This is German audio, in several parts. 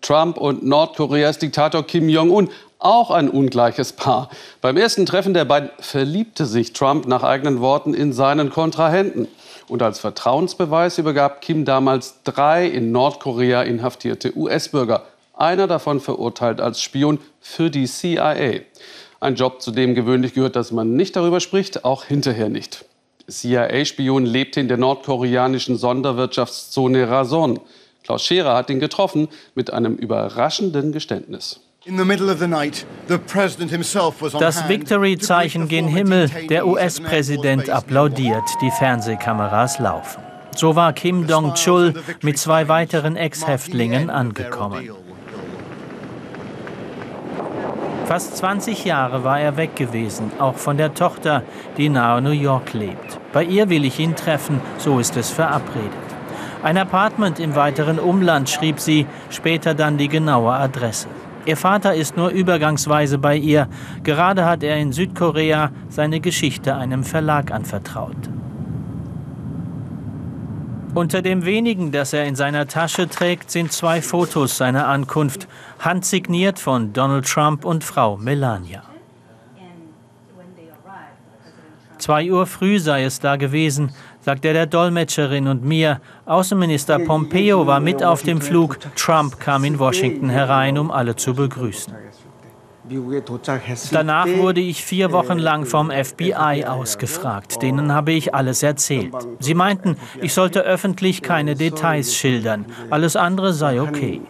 Trump und Nordkoreas Diktator Kim Jong-un auch ein ungleiches Paar. Beim ersten Treffen der beiden verliebte sich Trump nach eigenen Worten in seinen Kontrahenten. Und als Vertrauensbeweis übergab Kim damals drei in Nordkorea inhaftierte US-Bürger. Einer davon verurteilt als Spion für die CIA. Ein Job, zu dem gewöhnlich gehört, dass man nicht darüber spricht, auch hinterher nicht. CIA-Spion lebte in der nordkoreanischen Sonderwirtschaftszone Rason. Klaus Scherer hat ihn getroffen mit einem überraschenden Geständnis. Das Victory-Zeichen gen Himmel. Der US-Präsident applaudiert. Die Fernsehkameras laufen. So war Kim Dong-chul mit zwei weiteren Ex-Häftlingen angekommen. Fast 20 Jahre war er weg gewesen, auch von der Tochter, die nahe New York lebt. Bei ihr will ich ihn treffen, so ist es verabredet. Ein Apartment im weiteren Umland schrieb sie, später dann die genaue Adresse. Ihr Vater ist nur übergangsweise bei ihr. Gerade hat er in Südkorea seine Geschichte einem Verlag anvertraut. Unter dem wenigen, das er in seiner Tasche trägt, sind zwei Fotos seiner Ankunft, handsigniert von Donald Trump und Frau Melania. Zwei Uhr früh sei es da gewesen, sagt er der Dolmetscherin und mir. Außenminister Pompeo war mit auf dem Flug. Trump kam in Washington herein, um alle zu begrüßen. Danach wurde ich vier Wochen lang vom FBI ausgefragt. Denen habe ich alles erzählt. Sie meinten, ich sollte öffentlich keine Details schildern. Alles andere sei okay.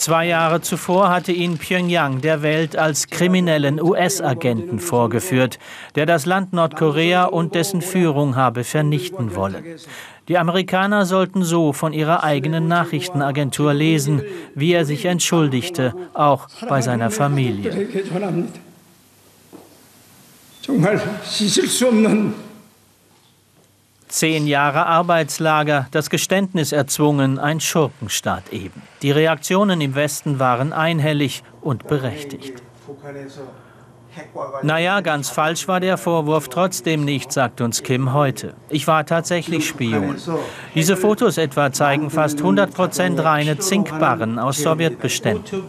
Zwei Jahre zuvor hatte ihn Pyongyang der Welt als kriminellen US-Agenten vorgeführt, der das Land Nordkorea und dessen Führung habe vernichten wollen. Die Amerikaner sollten so von ihrer eigenen Nachrichtenagentur lesen, wie er sich entschuldigte, auch bei seiner Familie. Zehn Jahre Arbeitslager, das Geständnis erzwungen, ein Schurkenstaat eben. Die Reaktionen im Westen waren einhellig und berechtigt. Naja, ganz falsch war der Vorwurf trotzdem nicht, sagt uns Kim heute. Ich war tatsächlich Spion. Diese Fotos etwa zeigen fast 100% reine Zinkbarren aus Sowjetbeständen.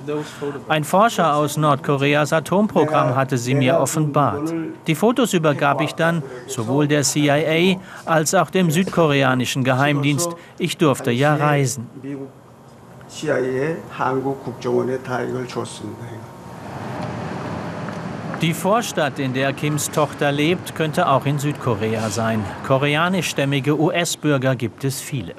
Ein Forscher aus Nordkoreas Atomprogramm hatte sie mir offenbart. Die Fotos übergab ich dann sowohl der CIA als auch dem südkoreanischen Geheimdienst. Ich durfte ja reisen. CIA, 한국 국정원에 다 이걸 줬습니다. Die Vorstadt, in der Kims Tochter lebt, könnte auch in Südkorea sein. Koreanischstämmige US-Bürger gibt es viele.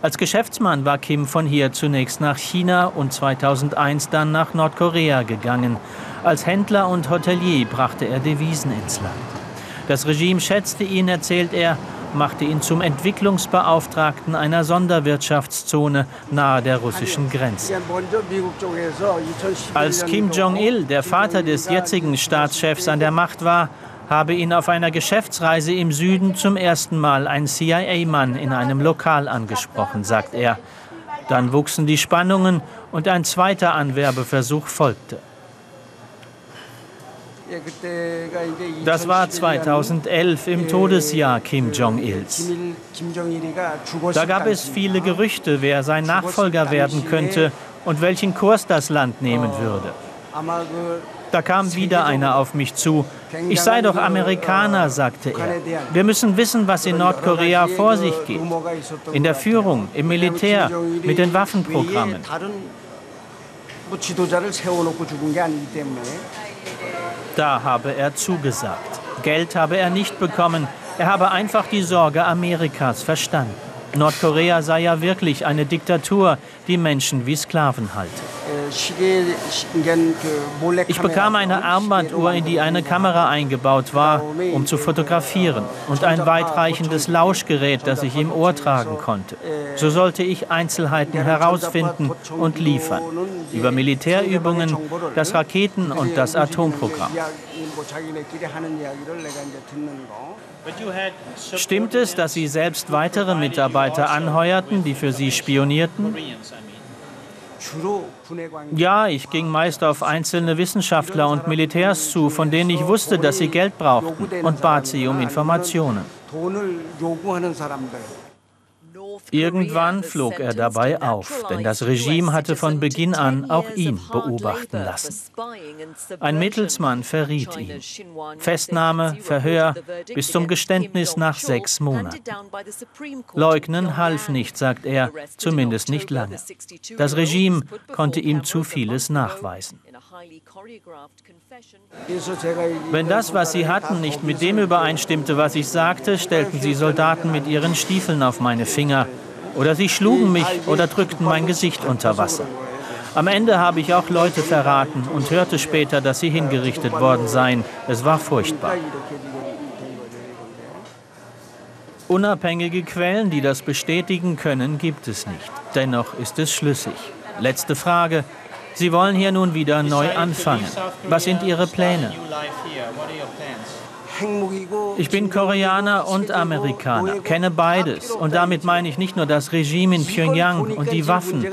Als Geschäftsmann war Kim von hier zunächst nach China und 2001 dann nach Nordkorea gegangen. Als Händler und Hotelier brachte er Devisen ins Land. Das Regime schätzte ihn, erzählt er, machte ihn zum Entwicklungsbeauftragten einer Sonderwirtschaftszone nahe der russischen Grenze. Als Kim Jong-il, der Vater des jetzigen Staatschefs, an der Macht war, habe ihn auf einer Geschäftsreise im Süden zum ersten Mal ein CIA-Mann in einem Lokal angesprochen, sagt er. Dann wuchsen die Spannungen und ein zweiter Anwerbeversuch folgte. Das war 2011 im Todesjahr Kim Jong-ils. Da gab es viele Gerüchte, wer sein Nachfolger werden könnte und welchen Kurs das Land nehmen würde. Da kam wieder einer auf mich zu. Ich sei doch Amerikaner, sagte er. Wir müssen wissen, was in Nordkorea vor sich geht. In der Führung, im Militär, mit den Waffenprogrammen. Da habe er zugesagt. Geld habe er nicht bekommen. Er habe einfach die Sorge Amerikas verstanden. Nordkorea sei ja wirklich eine Diktatur, die Menschen wie Sklaven halte. Ich bekam eine Armbanduhr, in die eine Kamera eingebaut war, um zu fotografieren, und ein weitreichendes Lauschgerät, das ich im Ohr tragen konnte. So sollte ich Einzelheiten herausfinden und liefern. Über Militärübungen, das Raketen- und das Atomprogramm. Stimmt es, dass Sie selbst weitere Mitarbeiter anheuerten, die für Sie spionierten? Ja, ich ging meist auf einzelne Wissenschaftler und Militärs zu, von denen ich wusste, dass sie Geld brauchten und bat sie um Informationen. Irgendwann flog er dabei auf, denn das Regime hatte von Beginn an auch ihn beobachten lassen. Ein Mittelsmann verriet ihn. Festnahme, Verhör bis zum Geständnis nach sechs Monaten. Leugnen half nicht, sagt er, zumindest nicht lange. Das Regime konnte ihm zu vieles nachweisen. Wenn das, was sie hatten, nicht mit dem übereinstimmte, was ich sagte, stellten sie Soldaten mit ihren Stiefeln auf meine Finger. Oder sie schlugen mich oder drückten mein Gesicht unter Wasser. Am Ende habe ich auch Leute verraten und hörte später, dass sie hingerichtet worden seien. Es war furchtbar. Unabhängige Quellen, die das bestätigen können, gibt es nicht. Dennoch ist es schlüssig. Letzte Frage. Sie wollen hier nun wieder neu anfangen. Was sind Ihre Pläne? Ich bin Koreaner und Amerikaner, kenne beides. Und damit meine ich nicht nur das Regime in Pyongyang und die Waffen,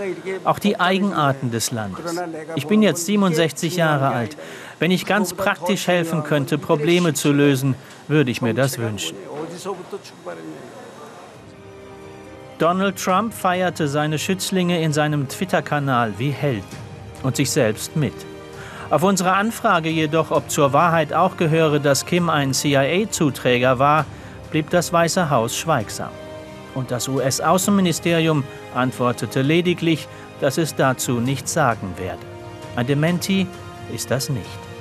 auch die Eigenarten des Landes. Ich bin jetzt 67 Jahre alt. Wenn ich ganz praktisch helfen könnte, Probleme zu lösen, würde ich mir das wünschen. Donald Trump feierte seine Schützlinge in seinem Twitter-Kanal wie Helden und sich selbst mit. Auf unsere Anfrage jedoch, ob zur Wahrheit auch gehöre, dass Kim ein CIA-Zuträger war, blieb das Weiße Haus schweigsam. Und das US-Außenministerium antwortete lediglich, dass es dazu nichts sagen werde. Ein Dementi ist das nicht.